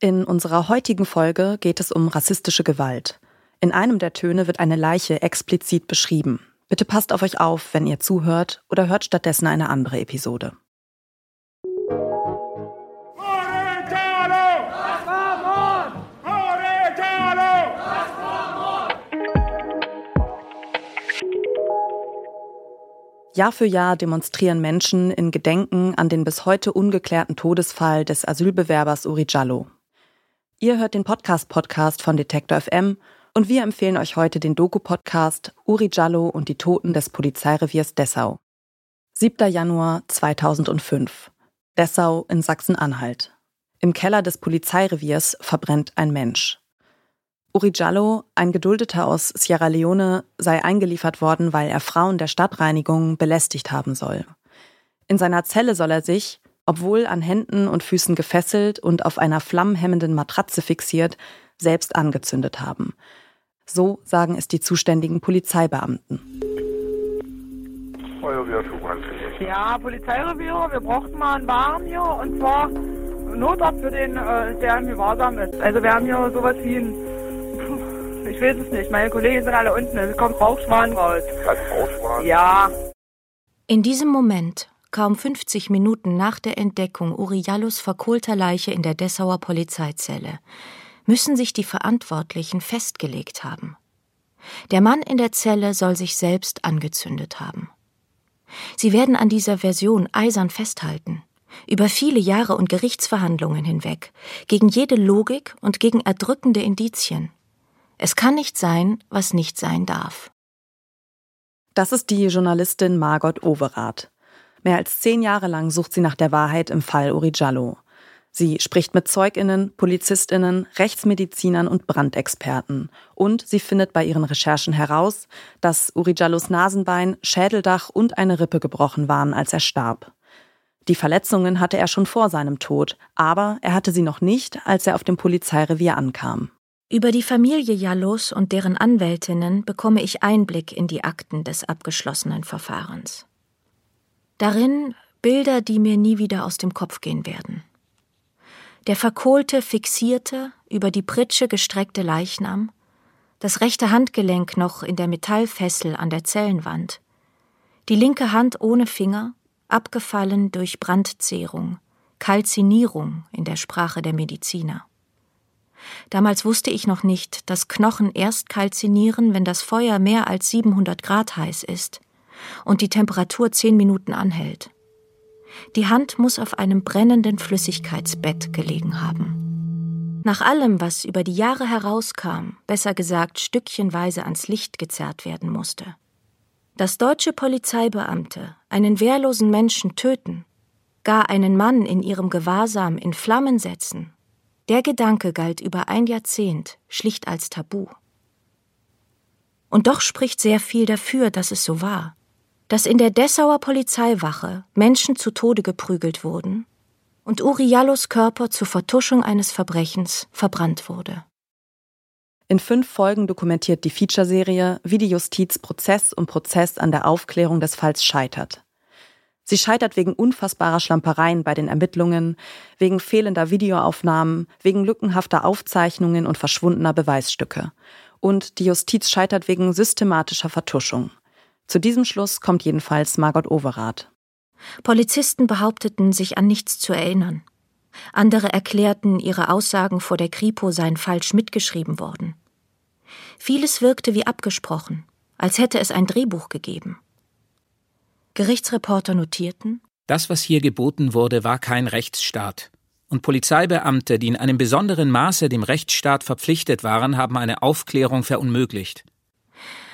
In unserer heutigen Folge geht es um rassistische Gewalt. In einem der Töne wird eine Leiche explizit beschrieben. Bitte passt auf euch auf, wenn ihr zuhört oder hört stattdessen eine andere Episode. Jahr für Jahr demonstrieren Menschen in Gedenken an den bis heute ungeklärten Todesfall des Asylbewerbers Uri Jallo. Ihr hört den Podcast-Podcast von Detektor FM und wir empfehlen euch heute den Doku-Podcast Uri Jallo und die Toten des Polizeireviers Dessau. 7. Januar 2005. Dessau in Sachsen-Anhalt. Im Keller des Polizeireviers verbrennt ein Mensch. Uri Jallo, ein Geduldeter aus Sierra Leone, sei eingeliefert worden, weil er Frauen der Stadtreinigung belästigt haben soll. In seiner Zelle soll er sich, obwohl an Händen und Füßen gefesselt und auf einer flammenhemmenden Matratze fixiert, selbst angezündet haben. So sagen es die zuständigen Polizeibeamten. Ja, Polizeirevier, wir brauchten mal einen Wagen hier und zwar Notarzt für den, äh, der im Gewahrsam ist. Also wir haben hier sowas wie ein, ich weiß es nicht, meine Kollegen sind alle unten, es kommt Rauchschwan raus. Rauchschwan? Ja. In diesem Moment kaum 50 Minuten nach der Entdeckung Uriallos verkohlter Leiche in der Dessauer Polizeizelle, müssen sich die Verantwortlichen festgelegt haben. Der Mann in der Zelle soll sich selbst angezündet haben. Sie werden an dieser Version eisern festhalten, über viele Jahre und Gerichtsverhandlungen hinweg, gegen jede Logik und gegen erdrückende Indizien. Es kann nicht sein, was nicht sein darf. Das ist die Journalistin Margot Overath. Mehr als zehn Jahre lang sucht sie nach der Wahrheit im Fall Uri Jallo. Sie spricht mit Zeuginnen, Polizistinnen, Rechtsmedizinern und Brandexperten. Und sie findet bei ihren Recherchen heraus, dass Uri Jallos Nasenbein, Schädeldach und eine Rippe gebrochen waren, als er starb. Die Verletzungen hatte er schon vor seinem Tod, aber er hatte sie noch nicht, als er auf dem Polizeirevier ankam. Über die Familie Jallos und deren Anwältinnen bekomme ich Einblick in die Akten des abgeschlossenen Verfahrens. Darin Bilder, die mir nie wieder aus dem Kopf gehen werden. Der verkohlte, fixierte, über die Pritsche gestreckte Leichnam, das rechte Handgelenk noch in der Metallfessel an der Zellenwand, die linke Hand ohne Finger, abgefallen durch Brandzehrung, Kalzinierung in der Sprache der Mediziner. Damals wusste ich noch nicht, dass Knochen erst kalzinieren, wenn das Feuer mehr als 700 Grad heiß ist und die Temperatur zehn Minuten anhält. Die Hand muss auf einem brennenden Flüssigkeitsbett gelegen haben. Nach allem, was über die Jahre herauskam, besser gesagt stückchenweise ans Licht gezerrt werden musste. Dass deutsche Polizeibeamte einen wehrlosen Menschen töten, gar einen Mann in ihrem Gewahrsam in Flammen setzen, der Gedanke galt über ein Jahrzehnt schlicht als Tabu. Und doch spricht sehr viel dafür, dass es so war dass in der Dessauer Polizeiwache Menschen zu Tode geprügelt wurden und Uriallos Körper zur Vertuschung eines Verbrechens verbrannt wurde. In fünf Folgen dokumentiert die Featureserie, wie die Justiz Prozess um Prozess an der Aufklärung des Falls scheitert. Sie scheitert wegen unfassbarer Schlampereien bei den Ermittlungen, wegen fehlender Videoaufnahmen, wegen lückenhafter Aufzeichnungen und verschwundener Beweisstücke. Und die Justiz scheitert wegen systematischer Vertuschung. Zu diesem Schluss kommt jedenfalls Margot Overath. Polizisten behaupteten, sich an nichts zu erinnern. Andere erklärten, ihre Aussagen vor der Kripo seien falsch mitgeschrieben worden. Vieles wirkte wie abgesprochen, als hätte es ein Drehbuch gegeben. Gerichtsreporter notierten, das, was hier geboten wurde, war kein Rechtsstaat. Und Polizeibeamte, die in einem besonderen Maße dem Rechtsstaat verpflichtet waren, haben eine Aufklärung verunmöglicht.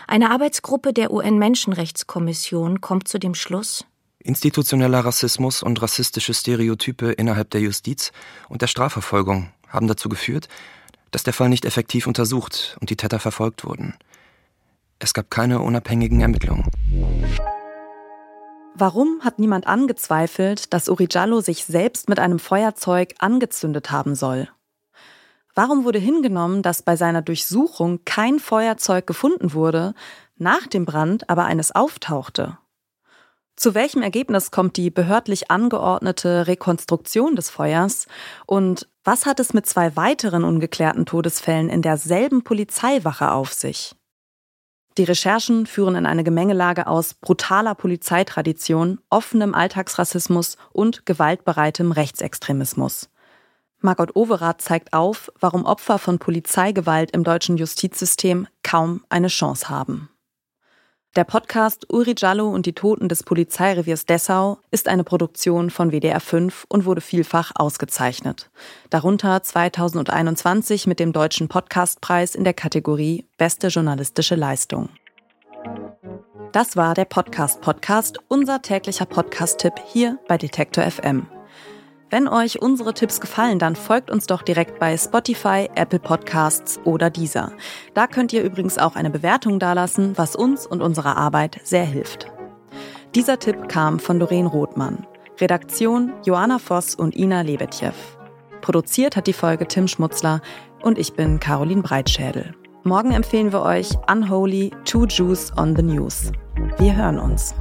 Eine Arbeitsgruppe der UN-Menschenrechtskommission kommt zu dem Schluss, Institutioneller Rassismus und rassistische Stereotype innerhalb der Justiz und der Strafverfolgung haben dazu geführt, dass der Fall nicht effektiv untersucht und die Täter verfolgt wurden. Es gab keine unabhängigen Ermittlungen. Warum hat niemand angezweifelt, dass Uri Jallo sich selbst mit einem Feuerzeug angezündet haben soll? Warum wurde hingenommen, dass bei seiner Durchsuchung kein Feuerzeug gefunden wurde, nach dem Brand aber eines auftauchte? Zu welchem Ergebnis kommt die behördlich angeordnete Rekonstruktion des Feuers und Was hat es mit zwei weiteren ungeklärten Todesfällen in derselben Polizeiwache auf sich? Die Recherchen führen in eine Gemengelage aus brutaler Polizeitradition, offenem Alltagsrassismus und gewaltbereitem Rechtsextremismus. Margot Overath zeigt auf, warum Opfer von Polizeigewalt im deutschen Justizsystem kaum eine Chance haben. Der Podcast Uri Jallo und die Toten des Polizeireviers Dessau ist eine Produktion von WDR 5 und wurde vielfach ausgezeichnet. Darunter 2021 mit dem Deutschen Podcastpreis in der Kategorie Beste journalistische Leistung. Das war der Podcast Podcast, unser täglicher Podcast-Tipp hier bei Detektor FM. Wenn euch unsere Tipps gefallen, dann folgt uns doch direkt bei Spotify, Apple Podcasts oder dieser. Da könnt ihr übrigens auch eine Bewertung dalassen, was uns und unserer Arbeit sehr hilft. Dieser Tipp kam von Doreen Rothmann. Redaktion Joanna Voss und Ina Lebetjew. Produziert hat die Folge Tim Schmutzler und ich bin Caroline Breitschädel. Morgen empfehlen wir euch Unholy Two Jews on the News. Wir hören uns.